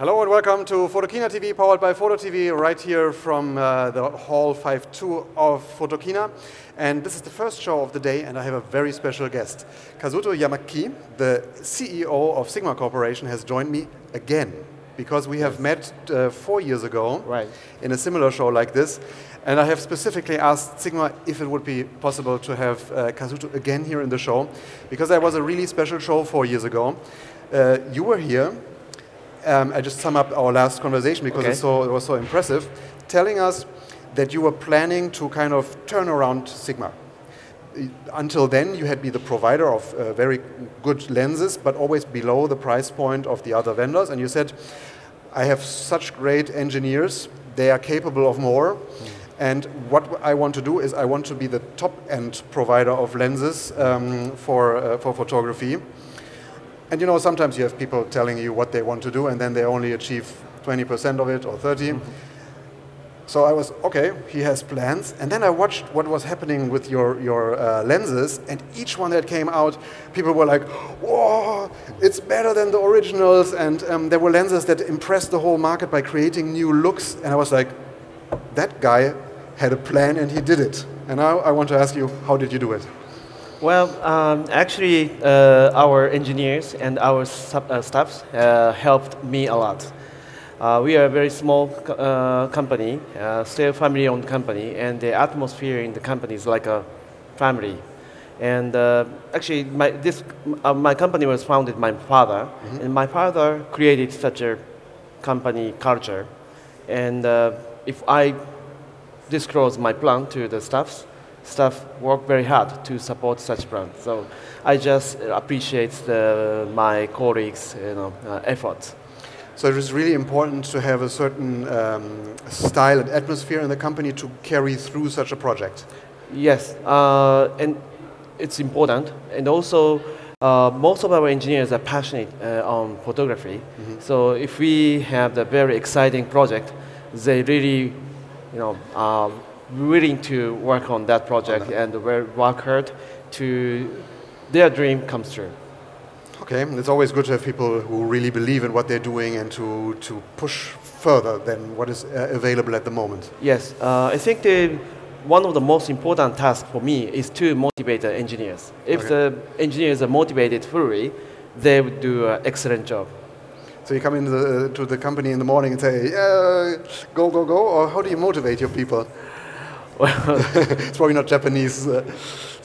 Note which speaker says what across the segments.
Speaker 1: Hello and welcome to Photokina TV, powered by Photo TV, right here from uh, the Hall 5.2 of Photokina. And this is the first show of the day, and I have a very special guest. Kazuto Yamaki, the CEO of Sigma Corporation, has joined me again because we have met uh, four years ago
Speaker 2: Right.
Speaker 1: in a similar show like this. And I have specifically asked Sigma if it would be possible to have uh, Kazuto again here in the show, because that was a really special show four years ago. Uh, you were here. Um, I just sum up our last conversation because
Speaker 2: Okay.
Speaker 1: it's so, it was so impressive, telling us that you were planning to kind of turn around Sigma. Until then, you had been the provider of uh, very good lenses, but always below the price point of the other vendors. And you said, I have such great engineers, they are capable of more. And what I want to do is I want to be the top end provider of lenses um, for, uh, for photography. And you know, sometimes you have people telling you what they want to do, and then they only achieve 20% of it or 30. So I was okay. He has plans, and then I watched what was happening with your your uh, lenses, and each one that came out, people were like, "Whoa, it's better than the originals!" And um, there were lenses that impressed the whole market by creating new looks, and I was like, "That guy had a plan, and he did it." And now I want to ask you, how did you do it?
Speaker 2: Well, um, actually, uh, our engineers and our sub, uh, staffs uh, helped me a lot. Uh, we are a very small co- uh, company, uh, still family-owned company, and the atmosphere in the company is like a family. And uh, actually, my, this, uh, my company was founded by my father, and my father created such a company culture. And uh, if I disclose my plan to the staffs. Staff work very hard to support such plan. So I just appreciate the, my colleagues' you know, uh, efforts.
Speaker 1: So it is really important to have a certain um, style and atmosphere in the company to carry through such a project.
Speaker 2: Yes, uh, and it's important. And also, uh, most of our engineers are passionate uh, on photography. So if we have the very exciting project, they really, you know, are willing to work on that project and work hard to their dream comes true.
Speaker 1: Okay, it's always good to have people who really believe in what they're doing and to, to push further than what is uh, available at the moment.
Speaker 2: Yes, uh, I think the, one of the most important tasks for me is to motivate the engineers. If
Speaker 1: Okay.
Speaker 2: the engineers are motivated fully, they would do an excellent job.
Speaker 1: So you come into the, to the company in the morning and say, yeah, go, go, go, or how do you motivate your people? it's probably not Japanese. Uh,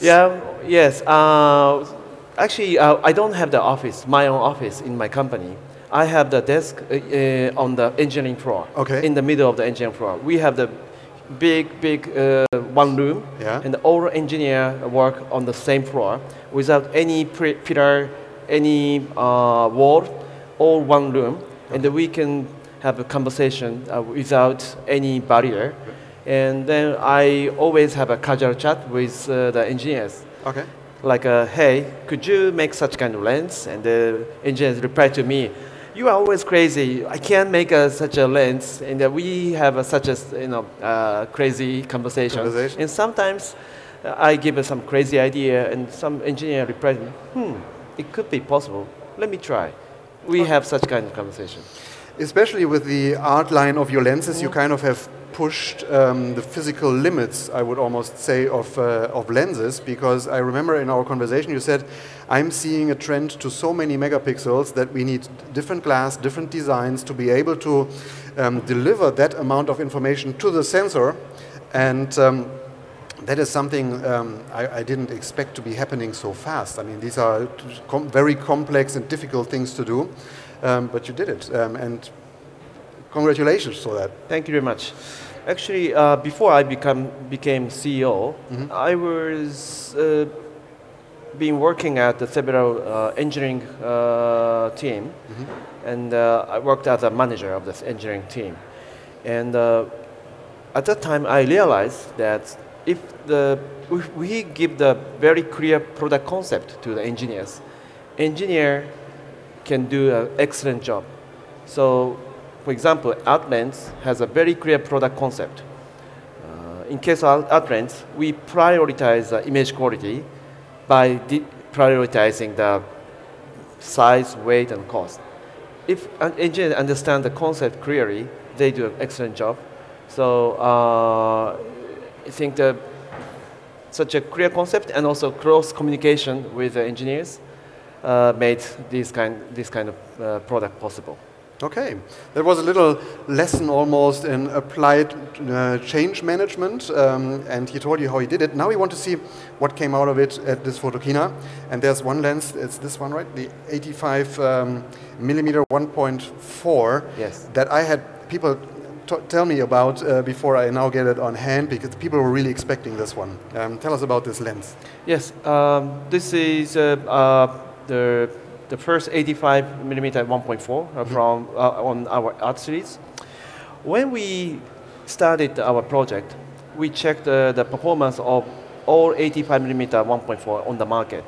Speaker 2: Yeah, yes. Uh, actually, uh, I don't have the office, my own office in my company. I have the desk uh, uh, on the engineering floor.
Speaker 1: Okay.
Speaker 2: In the middle of the engineering floor, we have the big, big uh, one room,
Speaker 1: Yeah.
Speaker 2: and all engineer work on the same floor without any pillar, any uh, wall, all one room, and we can have a conversation uh, without any barrier. And then I always have a casual chat with uh, the engineers
Speaker 1: okay.
Speaker 2: like, uh, hey, could you make such kind of lens? And the engineers reply to me, you are always crazy. I can't make a, such a lens. And uh, we have a, such a you know uh, crazy conversation.
Speaker 1: Conversation.
Speaker 2: And sometimes uh, I give uh, some crazy idea, and some engineer replies, hmm, it could be possible. Let me try. We have such kind of conversation.
Speaker 1: Especially with the art line of your lenses, you kind of have pushed um, the physical limits, I would almost say, of, uh, of lenses. Because I remember in our conversation you said, I'm seeing a trend to so many megapixels that we need different glass, different designs to be able to um, deliver that amount of information to the sensor. And um, that is something um, I, I didn't expect to be happening so fast. I mean, these are com- very complex and difficult things to do, um, but you did it. Um, and congratulations for that.
Speaker 2: Thank you very much. Actually, uh, before I become, became CEO, I was uh, been working at the several uh, engineering uh, team, and uh, I worked as a manager of this engineering team. And uh, at that time, I realized that if the if we give the very clear product concept to the engineers, engineer can do an excellent job. So, for example, Art lens has a very clear product concept. Uh, in case of Art lens, we prioritize the image quality by prioritizing the size, weight, and cost. if an engineer understand the concept clearly, they do an excellent job. So uh, I think such a clear concept and also close communication with the engineers uh, made this kind, this kind of uh, product possible.
Speaker 1: Okay, that was a little lesson almost in applied uh, change management, um, and he told you how he did it. Now we want to see what came out of it at this Photokina, and there's one lens. It's this one, right? The 85 um, millimeter 1.4.
Speaker 2: Yes.
Speaker 1: That I had people t- tell me about uh, before I now get it on hand because people were really expecting this one. Um, tell us about this lens.
Speaker 2: Yes, um, this is uh, uh, the the first 85 millimeter 1.4 uh, from uh, on our art series. When we started our project, we checked uh, the performance of all 85 millimeter 1.4 on the market.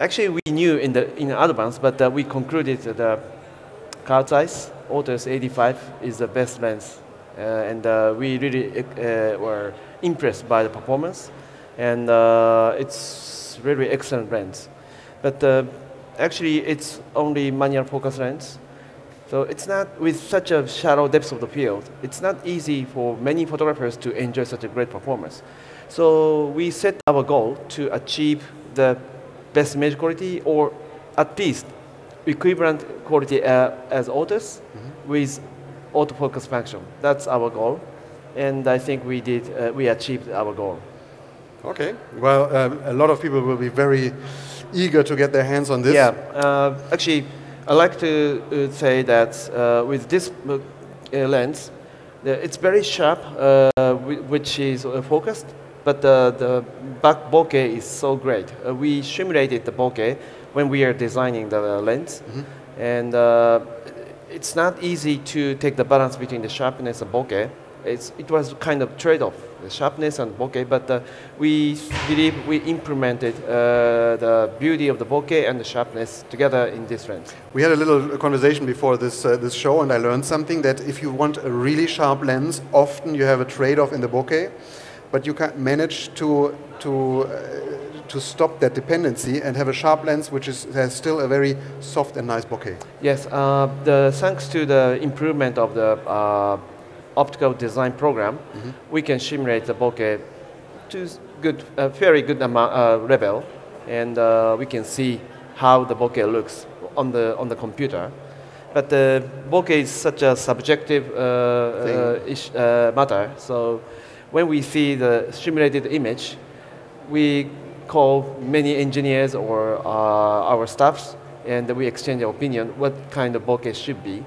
Speaker 2: Actually, we knew in the in advance, but uh, we concluded that the Carl Zeiss Otus 85 is the best lens, uh, and uh, we really uh, were impressed by the performance, and uh, it's really excellent lens. But uh, actually, it's only manual focus lens, so it's not with such a shallow depth of the field. It's not easy for many photographers to enjoy such a great performance. So we set our goal to achieve the best image quality, or at least equivalent quality uh, as Otus with autofocus function. That's our goal, and I think we did. Uh, we achieved our goal.
Speaker 1: Okay, well, um, a lot of people will be very eager to get their hands on this.
Speaker 2: Yeah, uh, actually, I like to uh, say that uh, with this uh, lens, it's very sharp, uh, which is uh, focused, but the, the back bokeh is so great. Uh, we simulated the bokeh when we are designing the lens, and uh, it's not easy to take the balance between the sharpness and bokeh. It's, it was kind of trade-off, the sharpness and bokeh, but uh, we believe we implemented uh, the beauty of the bokeh and the sharpness together in this lens.
Speaker 1: We had a little conversation before this, uh, this show, and I learned something that if you want a really sharp lens, often you have a trade off in the bokeh, but you can manage to, to, uh, to stop that dependency and have a sharp lens which is, has still a very soft and nice bokeh.
Speaker 2: Yes, uh, the, thanks to the improvement of the uh, optical design program, we can simulate the bokeh to good, a very good amount, uh, level, and uh, we can see how the bokeh looks on the on the computer. But the bokeh is such a subjective uh, uh, ish, uh, matter, so when we see the simulated image, we call many engineers or uh, our staffs and we exchange our opinion what kind of bokeh should be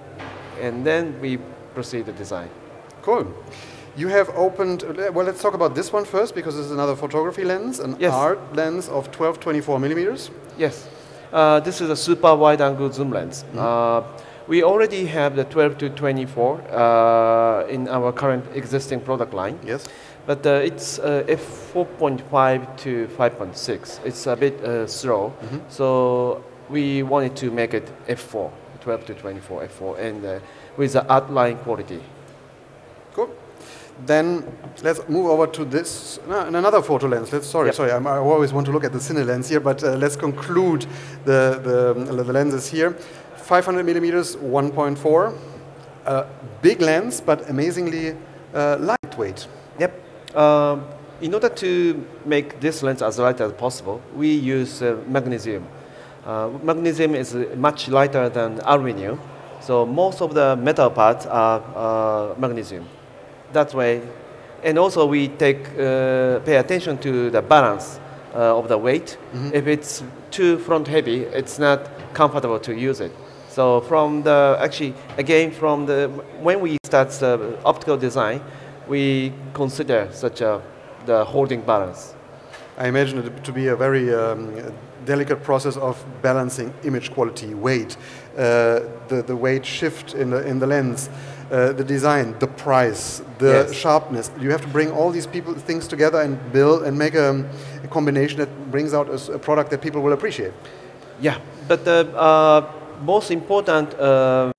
Speaker 2: and then we proceed the design
Speaker 1: Cool. You have opened, well, let's talk about this one first because this is another photography lens, an
Speaker 2: Yes.
Speaker 1: art lens of 12 24 millimeters.
Speaker 2: yes uh, this is a super wide angle zoom lens uh, we already have the 12 to 24 uh, in our current existing product line
Speaker 1: Yes.
Speaker 2: but uh, it's uh, f4.5 to 5.6 it's a bit uh, slow so we wanted to make it f4 12 to 24 f4 and uh, with the Art line quality
Speaker 1: Cool. Then let's move over to this, no, and another photo lens. Let's, sorry,
Speaker 2: Yep.
Speaker 1: sorry, I'm, I always want to look at the Cine lens here, but uh, let's conclude the, the, the lenses here. 500 millimeters, 1.4. Uh, big lens, but amazingly uh, lightweight.
Speaker 2: Yep. Um, in order to make this lens as light as possible, we use uh, magnesium. Uh, magnesium is uh, much lighter than aluminum, so most of the metal parts are uh, magnesium. That way, and also we take uh, pay attention to the balance uh, of the weight. If it's too front heavy, it's not comfortable to use it. So from the actually again from the when we start the optical design, we consider such a the holding balance.
Speaker 1: I imagine it to be a very um, delicate process of balancing image quality, weight, uh, the, the weight shift in the, in the lens, uh, the design, the price, the
Speaker 2: Yes.
Speaker 1: sharpness. You have to bring all these people things together and build and make a, a combination that brings out a product that people will appreciate.
Speaker 2: Yeah, but the uh, most important uh,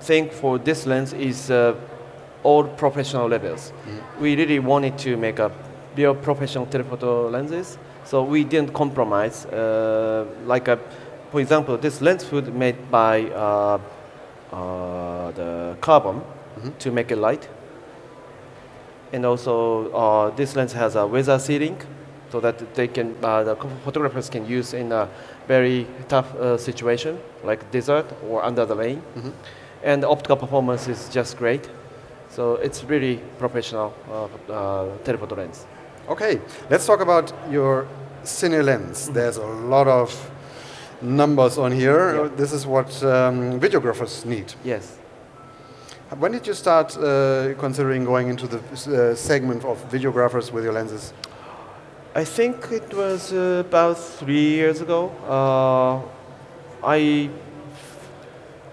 Speaker 2: thing for this lens is uh, all professional levels. We really wanted to make a real professional telephoto lenses, so we didn't compromise. Uh, like, a, for example, this lens hood made by uh, the carbon to make it light. And also, uh, this lens has a weather sealing, so that they can uh, the photographers can use in a very tough uh, situation like desert or under the rain. And the optical performance is just great. So it's really professional uh, uh, telephoto lens.
Speaker 1: Okay, let's talk about your Cine lens. There's a lot of numbers on here.
Speaker 2: Yeah.
Speaker 1: This is what um, videographers need.
Speaker 2: Yes.
Speaker 1: When did you start uh, considering going into the uh, segment of videographers with your lenses?
Speaker 2: I think it was uh, about three years ago. Uh, I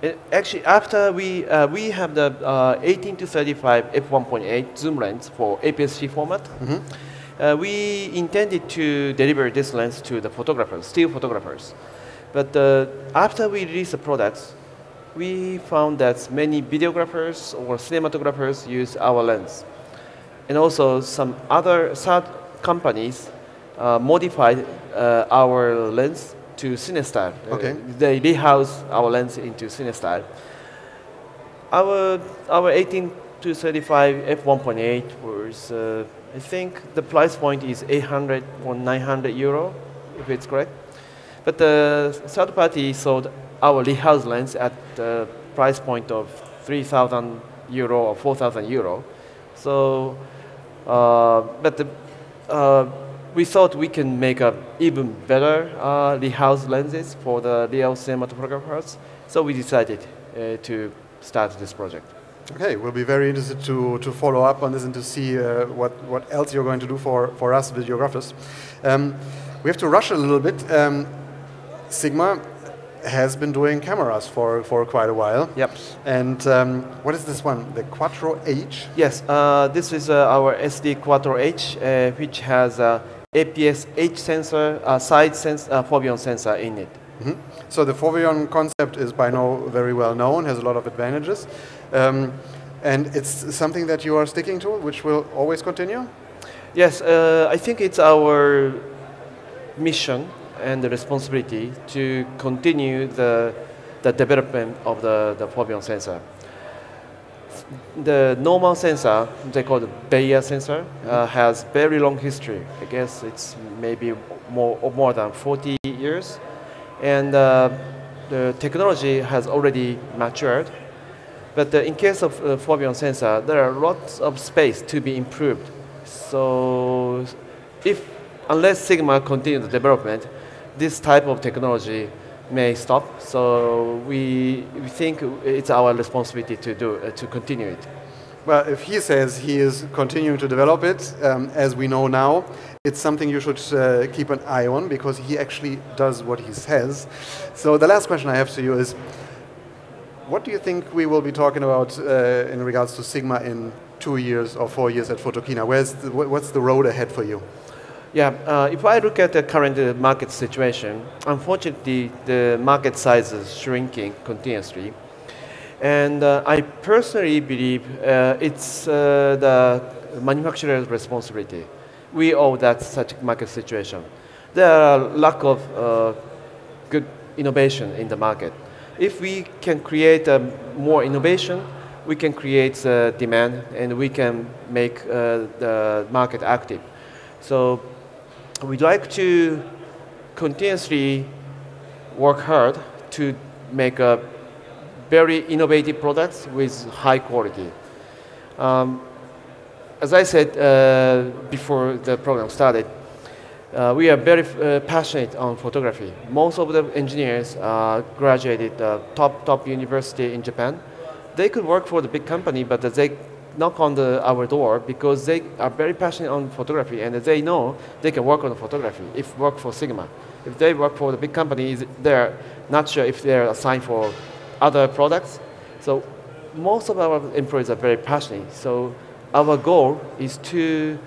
Speaker 2: it- actually after we uh, we have the uh, 18 to 35 f1.8 zoom lens for APS-C format. Uh, we intended to deliver this lens to the photographers, still photographers. But uh, after we released the products, we found that many videographers or cinematographers use our lens and also some other third companies uh, modified uh, our lens to CineStyle. Uh,
Speaker 1: Okay.
Speaker 2: they rehouse our lens into CineStyle. Our our 18 to 35 f1.8 was uh, I think the price point is 800 or 900 euro, if it's correct. But the third party sold our rehouse lens at the price point of 3,000 euro or 4,000 euro. So, uh, but the, uh, we thought we can make a even better uh, rehouse lenses for the real cinematographers. So we decided uh, to start this project.
Speaker 1: Okay, we'll be very interested to, to follow up on this and to see uh, what, what else you're going to do for, for us videographers. Um, we have to rush a little bit. Um, Sigma has been doing cameras for, for quite a while.
Speaker 2: Yep.
Speaker 1: And um, what is this one? The Quattro H?
Speaker 2: Yes, uh, this is uh, our SD Quattro H, uh, which has a APS H sensor, uh, side sens- uh, foveon sensor in it.
Speaker 1: Mhm. So the Foveon concept is by now very well known, has a lot of advantages. Um, and it's something that you are sticking to, which will always continue?
Speaker 2: Yes, uh, I think it's our mission and the responsibility to continue the, the development of the, the foveon sensor. The normal sensor, they call it Bayer sensor, uh, has very long history. I guess it's maybe more, or more than 40 years. And uh, the technology has already matured. But uh, in case of uh, foveon sensor, there are lots of space to be improved. So if unless Sigma continue the development, this type of technology may stop. So we, we think it's our responsibility to do uh, to continue it.
Speaker 1: Well, if he says he is continuing to develop it, um, as we know now, it's something you should uh, keep an eye on because he actually does what he says. So the last question I have to you is, what do you think we will be talking about uh, in regards to Sigma in two years or four years at Photokina? Where's the, what's the road ahead for you?
Speaker 2: Yeah, uh, if I look at the current uh, market situation, unfortunately, the market size is shrinking continuously. And uh, I personally believe uh, it's uh, the manufacturer's responsibility. We owe that such market situation. There are lack of uh, good innovation in the market. If we can create more innovation, we can create demand and we can make the market active. So we'd like to continuously work hard to make a very innovative products with high quality. Um, as I said uh, before the program started, uh, we are very uh, passionate on photography. Most of the engineers uh, graduated top top university in Japan. They could work for the big company, but they knock on the, our door because they are very passionate on photography and they know they can work on photography if work for Sigma. If they work for the big companies, they're not sure if they're assigned for other products. So most of our employees are very passionate. So our goal is to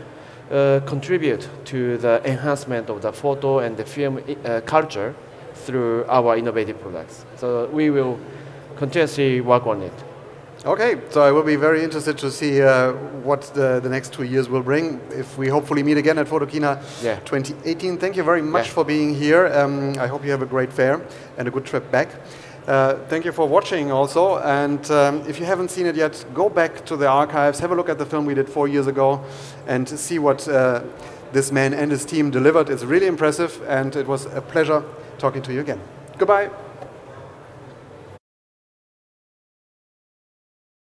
Speaker 2: uh, contribute to the enhancement of the photo and the film uh, culture through our innovative products. So we will continuously work on it.
Speaker 1: Okay, so I will be very interested to see uh, what the, the next two years will bring. If we hopefully meet again at Photokina
Speaker 2: Yeah.
Speaker 1: 2018. Thank you very much
Speaker 2: Yeah.
Speaker 1: for being here. Um, I hope you have a great fair and a good trip back. Uh, thank you for watching also. And um, if you haven't seen it yet, go back to the archives, have a look at the film we did four years ago, and see what uh, this man and his team delivered. It's really impressive, and it was a pleasure talking to you again. Goodbye.